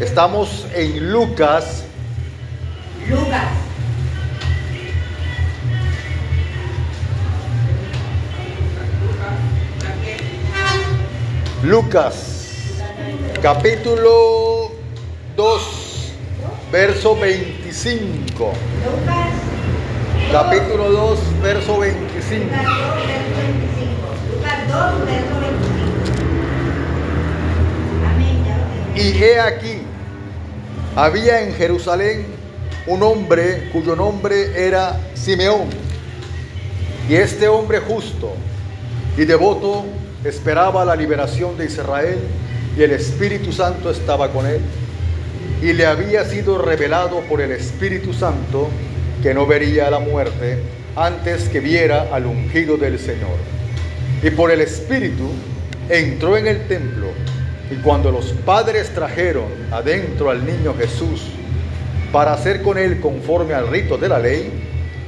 Estamos en Lucas. Lucas. Lucas, capítulo 2, verso 25. Lucas. Capítulo 2, verso 25. Lucas 2, verso 25. Lucas 2, verso 25. Amén. Ya lo tengo. Y he aquí, había en Jerusalén un hombre cuyo nombre era Simeón. Y este hombre justo y devoto esperaba la liberación de Israel y el Espíritu Santo estaba con él. Y le había sido revelado por el Espíritu Santo que no vería la muerte antes que viera al ungido del Señor. Y por el Espíritu entró en el templo y cuando los padres trajeron adentro al niño Jesús para hacer con él conforme al rito de la ley,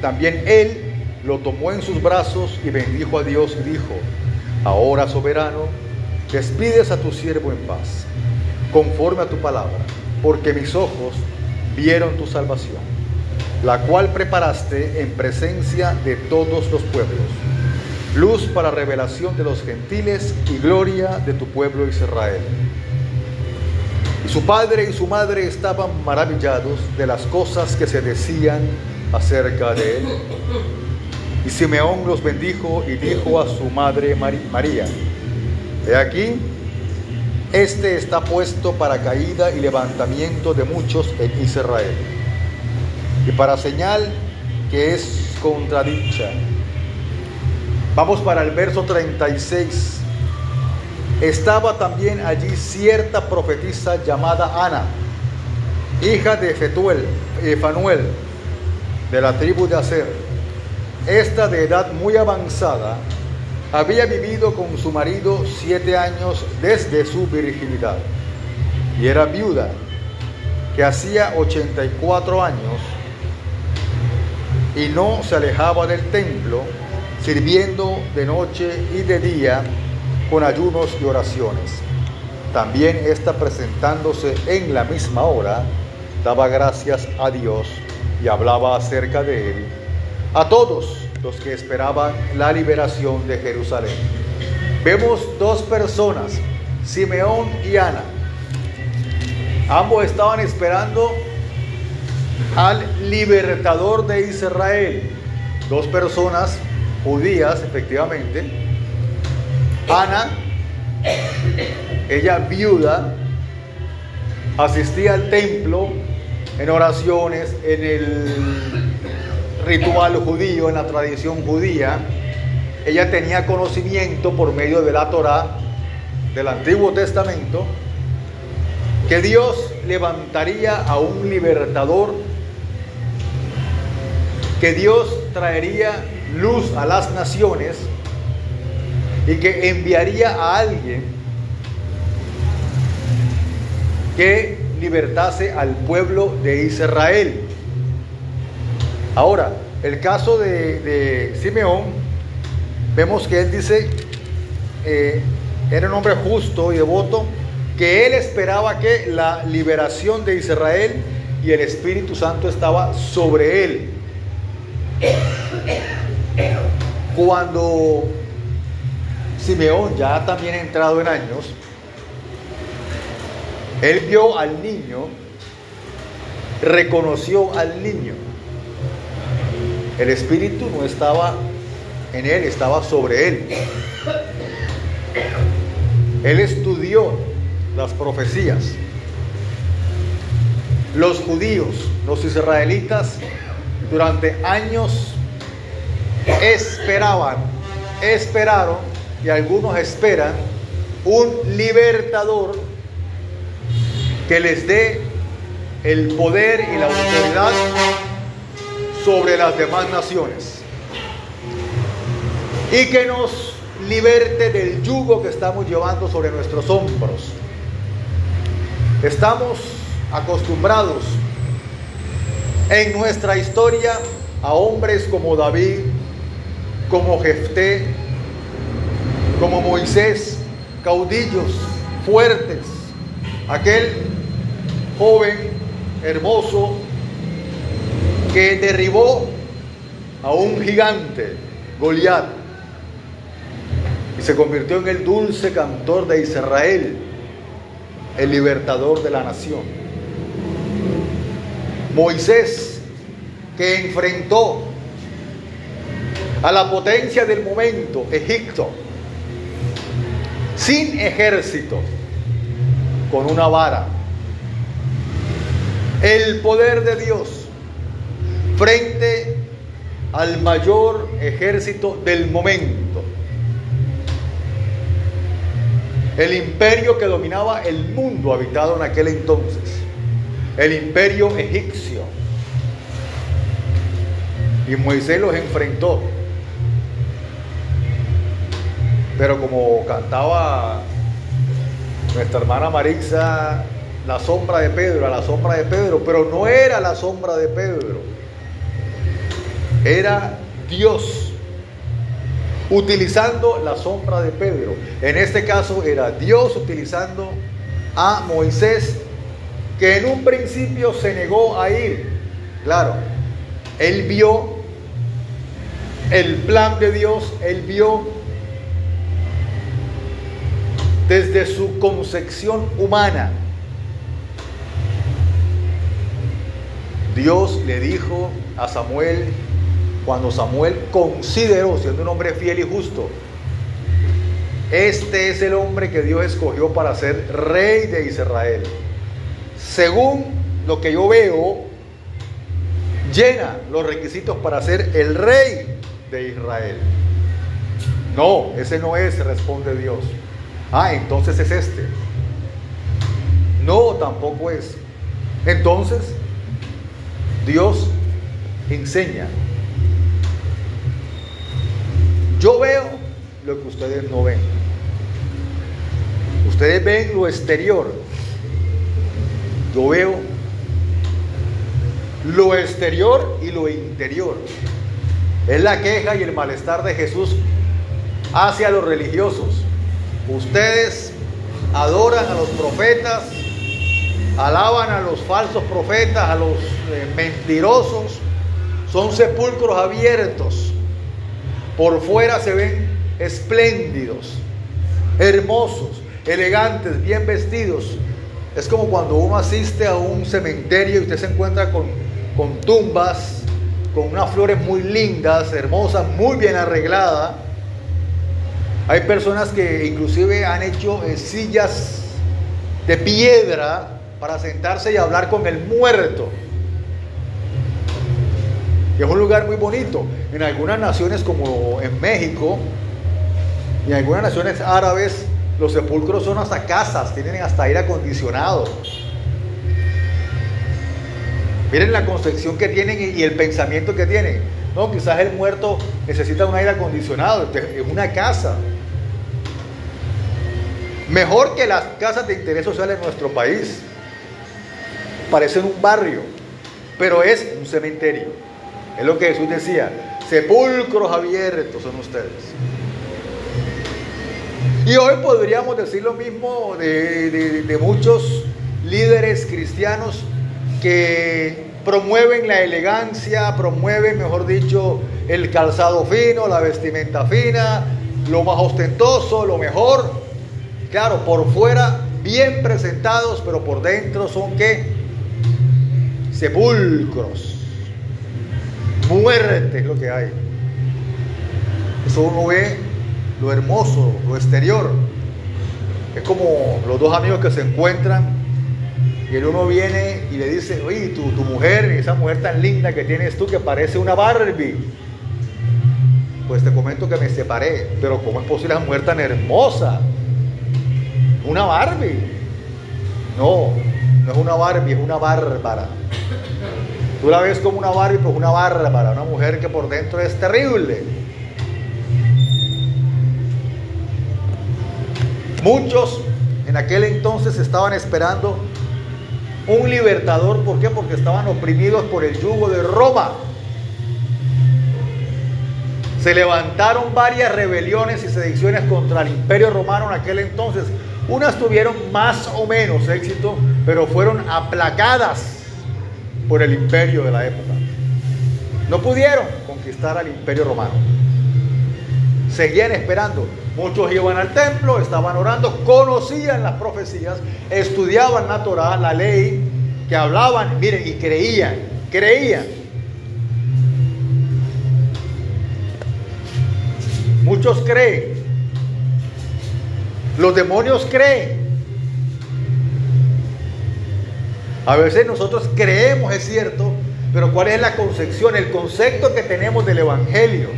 también él lo tomó en sus brazos y bendijo a Dios y dijo, ahora soberano, despides a tu siervo en paz, conforme a tu palabra, porque mis ojos vieron tu salvación, la cual preparaste en presencia de todos los pueblos, luz para revelación de los gentiles y gloria de tu pueblo Israel. Y su padre y su madre estaban maravillados de las cosas que se decían acerca de él. Y Simeón los bendijo y dijo a su madre María, He aquí, este está puesto para caída y levantamiento de muchos en Israel, y para señal que es contradicha. Vamos para el verso 36. Estaba también allí cierta profetisa llamada Ana, hija de Fetuel, eh, Fanuel, de la tribu de Aser. Esta de edad muy avanzada había vivido con su marido siete años desde su virginidad y era viuda, que hacía 84 años y no se alejaba del templo, sirviendo de noche y de día con ayunos y oraciones. También esta presentándose en la misma hora, daba gracias a Dios y hablaba acerca de él a todos los que esperaban la liberación de Jerusalén. Vemos dos personas, Simeón y Ana. Ambos estaban esperando al libertador de Israel. Dos personas judías, efectivamente. Ana, ella viuda, asistía al templo en oraciones, en el ritual judío, en la tradición judía. Ella tenía conocimiento por medio de la Torá del Antiguo Testamento que Dios levantaría a un libertador, que Dios traería luz a las naciones y que enviaría a alguien que libertase al pueblo de Israel. Ahora, el caso de, Simeón, vemos que él dice, eh, era un hombre justo y devoto, que él esperaba que la liberación de Israel y el Espíritu Santo estaba sobre él. Cuando Simeón ya también entrado en años, él vio al niño, reconoció al niño. El Espíritu no estaba en él, estaba sobre él. Él estudió las profecías. Los judíos, los israelitas, durante años esperaban, esperaron y algunos esperan un libertador que les dé el poder y la autoridad sobre las demás naciones y que nos liberte del yugo que estamos llevando sobre nuestros hombros. Estamos acostumbrados en nuestra historia a hombres como David, como Jefté, como Moisés, caudillos fuertes, aquel joven hermoso que derribó a un gigante, Goliat, y se convirtió en el dulce cantor de Israel, el libertador de la nación. Moisés, que enfrentó a la potencia del momento, Egipto, sin ejército, con una vara. El poder de Dios frente al mayor ejército del momento. El imperio que dominaba el mundo habitado en aquel entonces. El imperio egipcio. Y Moisés los enfrentó. Pero como cantaba nuestra hermana Marixa, la sombra de Pedro, a la sombra de Pedro, pero no era la sombra de Pedro, era Dios utilizando la sombra de Pedro. En este caso era Dios utilizando a Moisés, que en un principio se negó a ir. Claro, él vio el plan de Dios, él vio desde su concepción humana. Dios le dijo a Samuel, cuando Samuel consideró, siendo un hombre fiel y justo, este es el hombre que Dios escogió para ser rey de Israel. Según lo que yo veo, llena los requisitos para ser el rey de Israel. No, ese no es, responde Dios. Ah, entonces es este. No, tampoco es. Entonces, Dios enseña. Yo veo lo que ustedes no ven. Ustedes ven lo exterior. Yo veo lo exterior y lo interior. Es la queja y el malestar de Jesús hacia los religiosos. Ustedes adoran a los profetas, alaban a los falsos profetas, a los eh, mentirosos. Son sepulcros abiertos. Por fuera se ven espléndidos, hermosos, elegantes, bien vestidos. Es como cuando uno asiste a un cementerio y usted se encuentra con, con tumbas, con unas flores muy lindas, hermosas, muy bien arregladas hay personas que inclusive han hecho eh, sillas de piedra para sentarse y hablar con el muerto. Es un lugar muy bonito. En algunas naciones como en México y en algunas naciones árabes, los sepulcros son hasta casas, tienen hasta aire acondicionado. Miren la concepción que tienen y el pensamiento que tienen. No, quizás el muerto necesita un aire acondicionado, es una casa. Mejor que las casas de interés social en nuestro país. Parecen un barrio, pero es un cementerio. Es lo que Jesús decía, sepulcros abiertos son ustedes. Y hoy podríamos decir lo mismo de, de muchos líderes cristianos que promueven la elegancia, promueven, mejor dicho, el calzado fino, la vestimenta fina, lo más ostentoso, lo mejor, Claro, por fuera bien presentados, pero por dentro son qué? Sepulcros. Muerte es lo que hay. Eso uno ve lo hermoso, lo exterior. Es como los dos amigos que se encuentran y el uno viene y le dice, oye, tu, tu mujer, esa mujer tan linda que tienes tú que parece una Barbie. Pues te comento que me separé, pero ¿cómo es posible esa mujer tan hermosa? Una Barbie. No, no es una Barbie, es una bárbara. Tú la ves como una Barbie, pues una bárbara, una mujer que por dentro es terrible. Muchos en aquel entonces estaban esperando un libertador. ¿Por qué? Porque estaban oprimidos por el yugo de Roma. Se levantaron varias rebeliones y sediciones contra el imperio romano en aquel entonces Unas tuvieron más o menos éxito, pero fueron aplacadas por el imperio de la época. No pudieron conquistar al imperio romano. Seguían esperando. Muchos iban al templo, estaban orando, conocían las profecías, estudiaban la Torah, la ley, que hablaban, miren, y creían, creían. Muchos creen. Los demonios creen. A veces nosotros creemos, es cierto, pero ¿cuál es la concepción, el concepto que tenemos del Evangelio?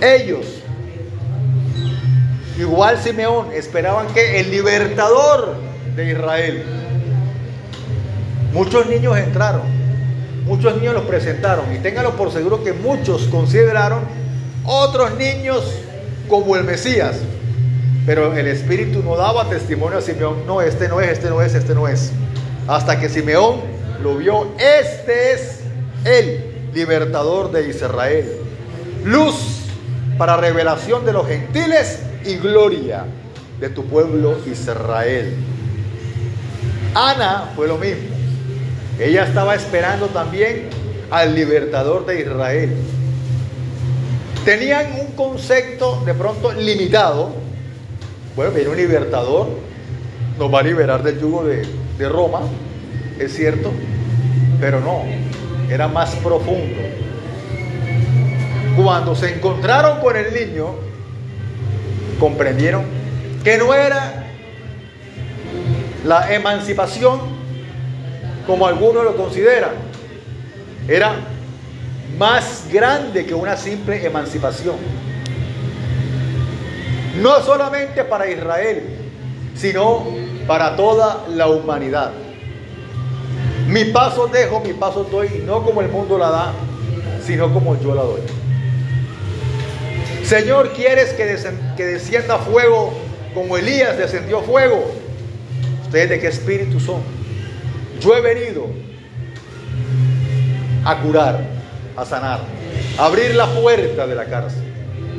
Ellos, igual Simeón, esperaban que el libertador de Israel, muchos niños entraron, muchos niños los presentaron y ténganlo por seguro que muchos consideraron otros niños como el Mesías. Pero el Espíritu no daba testimonio a Simeón, no, este no es, este no es, este no es. Hasta que Simeón lo vio, este es el libertador de Israel. Luz para revelación de los gentiles y gloria de tu pueblo Israel. Ana fue lo mismo. Ella estaba esperando también al libertador de Israel. Tenían un concepto de pronto limitado. Bueno, viene un libertador, nos va a liberar del yugo de, de Roma, es cierto, pero no, era más profundo. Cuando se encontraron con el niño, comprendieron que no era la emancipación como algunos lo consideran, era más grande que una simple emancipación. No solamente para Israel, sino para toda la humanidad. Mi paso dejo, mi paso doy, no como el mundo la da, sino como yo la doy. Señor, ¿quieres que, que descienda fuego como Elías descendió fuego? ¿Ustedes de qué espíritu son? Yo he venido a curar, a sanar, abrir la puerta de la cárcel,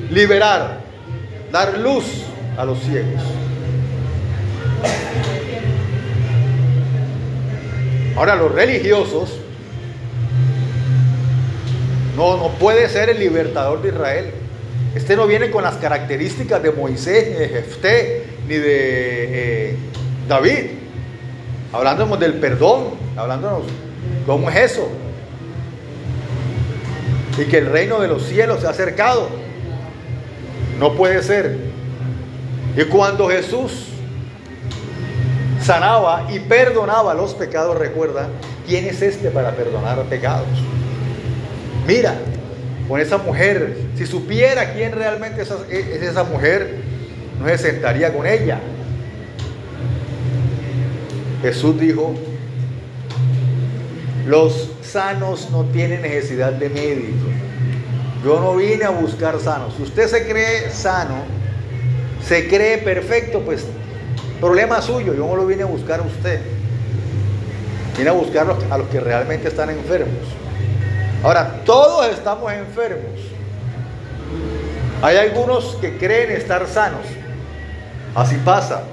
liberar, dar luz a los ciegos. Ahora los religiosos no, no puede ser el libertador de Israel. Este no viene con las características de Moisés, ni de Jefté, ni de eh, David. Hablándonos del perdón, hablándonos cómo es eso. Y que el reino de los cielos se ha acercado. No puede ser. Y cuando Jesús sanaba y perdonaba los pecados, recuerda, ¿quién es este para perdonar pecados? Mira, con esa mujer, si supiera quién realmente es esa mujer, no se sentaría con ella. Jesús dijo, los sanos no tienen necesidad de médico. Yo no vine a buscar sanos. Si usted se cree sano, se cree perfecto, pues problema suyo. Yo no lo vine a buscar a usted. Vine a buscar a los que realmente están enfermos. Ahora, todos estamos enfermos. Hay algunos que creen estar sanos. Así pasa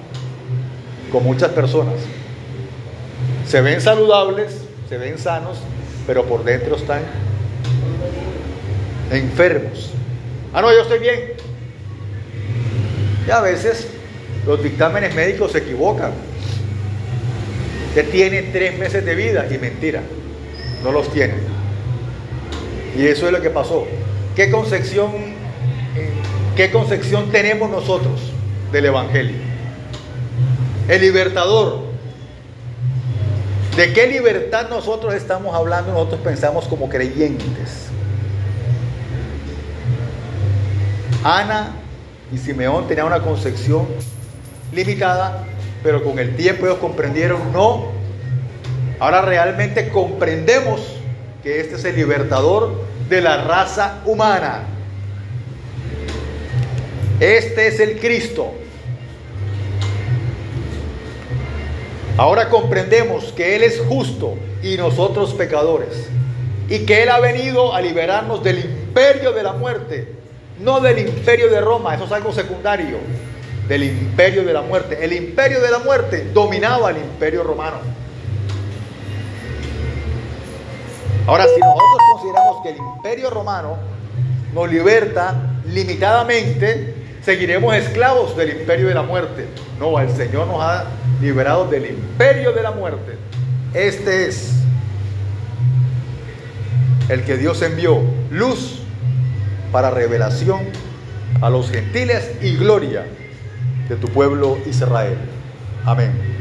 con muchas personas. Se ven saludables, se ven sanos, pero por dentro están enfermos. Ah, no, yo estoy bien. Y a veces los dictámenes médicos se equivocan. Usted tiene tres meses de vida y mentira, no los tiene. Y eso es lo que pasó. ¿Qué concepción, qué concepción tenemos nosotros del Evangelio? El libertador. ¿De qué libertad nosotros estamos hablando? Nosotros pensamos como creyentes. Ana y Simeón tenían una concepción limitada, pero con el tiempo ellos comprendieron, no. Ahora realmente comprendemos que este es el libertador de la raza humana. Este es el Cristo. Ahora comprendemos que Él es justo y nosotros pecadores. Y que Él ha venido a liberarnos del imperio de la muerte, no del imperio de Roma, eso es algo secundario. del imperio de la muerte. El imperio de la muerte dominaba el imperio romano. Ahora, si nosotros consideramos que el imperio romano nos liberta limitadamente, seguiremos esclavos del imperio de la muerte. No, el Señor nos ha liberado del imperio de la muerte. Este es el que Dios envió, luz para revelación a los gentiles y gloria de tu pueblo Israel. Amén.